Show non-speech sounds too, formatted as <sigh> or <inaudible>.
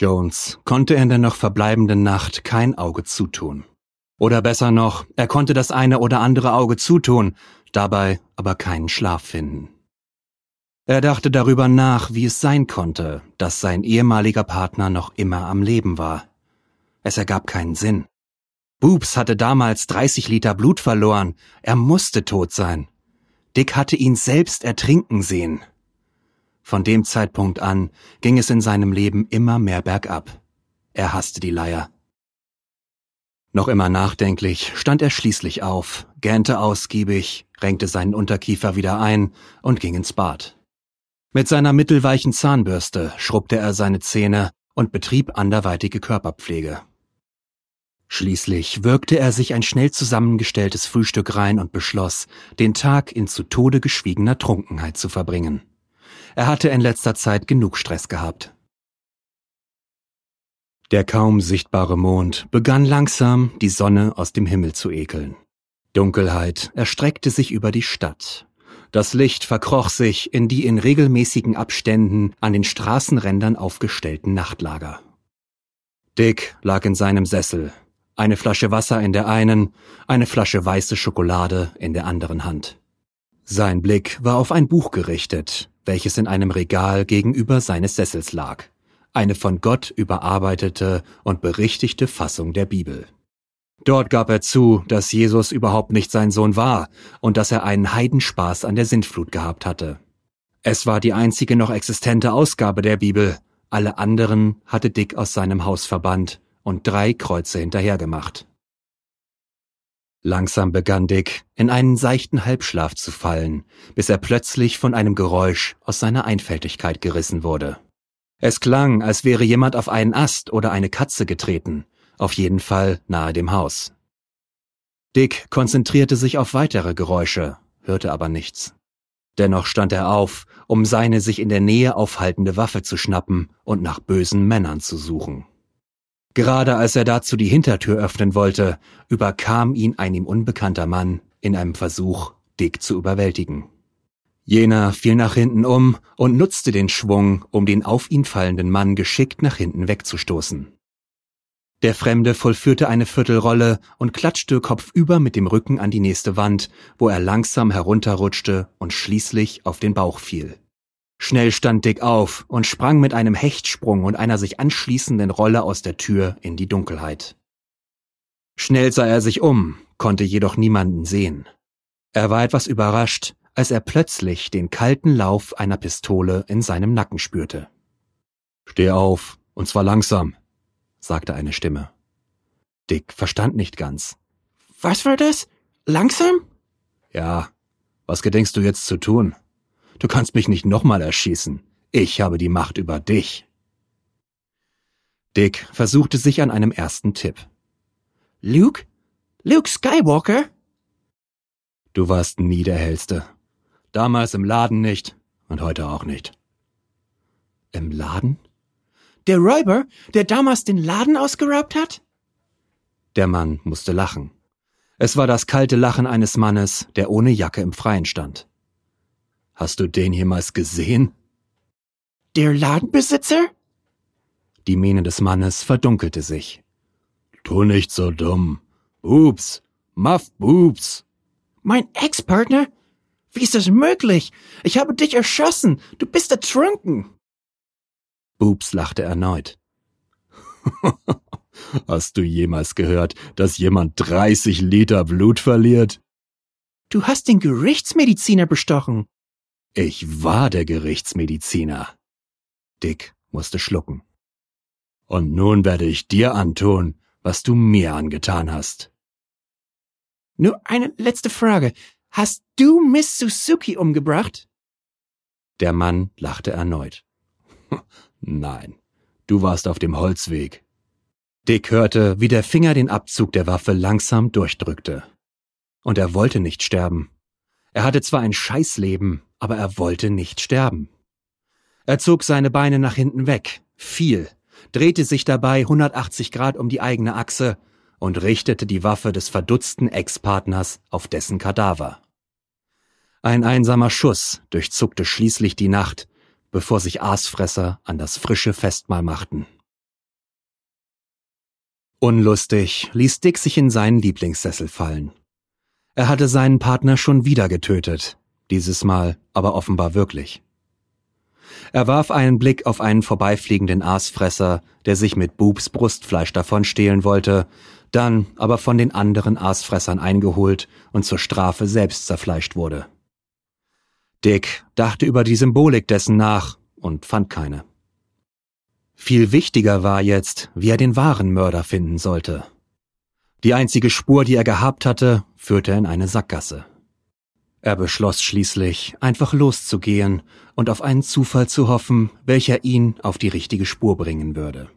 Jones konnte in der noch verbleibenden Nacht kein Auge zutun. Oder besser noch, er konnte das eine oder andere Auge zutun, dabei aber keinen Schlaf finden. Er dachte darüber nach, wie es sein konnte, dass sein ehemaliger Partner noch immer am Leben war. Es ergab keinen Sinn. Boobs hatte damals 30 Liter Blut verloren, er musste tot sein. Dick hatte ihn selbst ertrinken sehen. Von dem Zeitpunkt an ging es in seinem Leben immer mehr bergab. Er hasste die Leier. Noch immer nachdenklich stand er schließlich auf, gähnte ausgiebig, renkte seinen Unterkiefer wieder ein und ging ins Bad. Mit seiner mittelweichen Zahnbürste schrubbte er seine Zähne und betrieb anderweitige Körperpflege. Schließlich wirkte er sich ein schnell zusammengestelltes Frühstück rein und beschloss, den Tag in zu Tode geschwiegener Trunkenheit zu verbringen. Er hatte in letzter Zeit genug Stress gehabt. Der kaum sichtbare Mond begann langsam, die Sonne aus dem Himmel zu ekeln. Dunkelheit erstreckte sich über die Stadt. Das Licht verkroch sich in die in regelmäßigen Abständen an den Straßenrändern aufgestellten Nachtlager. Dick lag in seinem Sessel, eine Flasche Wasser in der einen, eine Flasche weiße Schokolade in der anderen Hand. Sein Blick war auf ein Buch gerichtet, welches in einem Regal gegenüber seines Sessels lag, eine von Gott überarbeitete und berichtigte Fassung der Bibel. Dort gab er zu, dass Jesus überhaupt nicht sein Sohn war und dass er einen Heidenspaß an der Sintflut gehabt hatte. Es war die einzige noch existente Ausgabe der Bibel, alle anderen hatte Dick aus seinem Haus verbannt und drei Kreuze hinterhergemacht. Langsam begann Dick in einen seichten Halbschlaf zu fallen, bis er plötzlich von einem Geräusch aus seiner Einfältigkeit gerissen wurde. Es klang, als wäre jemand auf einen Ast oder eine Katze getreten, auf jeden Fall nahe dem Haus. Dick konzentrierte sich auf weitere Geräusche, hörte aber nichts. Dennoch stand er auf, um seine sich in der Nähe aufhaltende Waffe zu schnappen und nach bösen Männern zu suchen. Gerade als er dazu die Hintertür öffnen wollte, überkam ihn ein ihm unbekannter Mann in einem Versuch, Dick zu überwältigen. Jener fiel nach hinten um und nutzte den Schwung, um den auf ihn fallenden Mann geschickt nach hinten wegzustoßen. Der Fremde vollführte eine Viertelrolle und klatschte kopfüber mit dem Rücken an die nächste Wand, wo er langsam herunterrutschte und schließlich auf den Bauch fiel. Schnell stand Dick auf und sprang mit einem Hechtsprung und einer sich anschließenden Rolle aus der Tür in die Dunkelheit. Schnell sah er sich um, konnte jedoch niemanden sehen. Er war etwas überrascht, als er plötzlich den kalten Lauf einer Pistole in seinem Nacken spürte. Steh auf, und zwar langsam, sagte eine Stimme. Dick verstand nicht ganz. Was war das? Langsam? Ja. Was gedenkst du jetzt zu tun? Du kannst mich nicht nochmal erschießen. Ich habe die Macht über dich. Dick versuchte sich an einem ersten Tipp. Luke? Luke Skywalker? Du warst nie der Hellste. Damals im Laden nicht und heute auch nicht. Im Laden? Der Räuber, der damals den Laden ausgeraubt hat? Der Mann musste lachen. Es war das kalte Lachen eines Mannes, der ohne Jacke im Freien stand. Hast du den jemals gesehen? Der Ladenbesitzer? Die Miene des Mannes verdunkelte sich. Tu nicht so dumm. Boobs. Muff Boobs. Mein Ex-Partner? Wie ist das möglich? Ich habe dich erschossen. Du bist ertrunken. Boobs lachte erneut. <laughs> Hast du jemals gehört, dass jemand 30 Liter Blut verliert? Du hast den Gerichtsmediziner bestochen. Ich war der Gerichtsmediziner. Dick musste schlucken. Und nun werde ich dir antun, was du mir angetan hast. Nur eine letzte Frage. Hast du Miss Suzuki umgebracht? Der Mann lachte erneut. <laughs> Nein, du warst auf dem Holzweg. Dick hörte, wie der Finger den Abzug der Waffe langsam durchdrückte. Und er wollte nicht sterben. Er hatte zwar ein Scheißleben, aber er wollte nicht sterben. Er zog seine Beine nach hinten weg, fiel, drehte sich dabei 180 Grad um die eigene Achse und richtete die Waffe des verdutzten Ex-Partners auf dessen Kadaver. Ein einsamer Schuss durchzuckte schließlich die Nacht, bevor sich Aasfresser an das frische Festmahl machten. Unlustig ließ Dick sich in seinen Lieblingssessel fallen. Er hatte seinen Partner schon wieder getötet, dieses Mal aber offenbar wirklich. Er warf einen Blick auf einen vorbeifliegenden Aasfresser, der sich mit Boobs Brustfleisch davonstehlen wollte, dann aber von den anderen Aasfressern eingeholt und zur Strafe selbst zerfleischt wurde. Dick dachte über die Symbolik dessen nach und fand keine. Viel wichtiger war jetzt, wie er den wahren Mörder finden sollte. Die einzige Spur, die er gehabt hatte, führte in eine Sackgasse. Er beschloss schließlich, einfach loszugehen und auf einen Zufall zu hoffen, welcher ihn auf die richtige Spur bringen würde.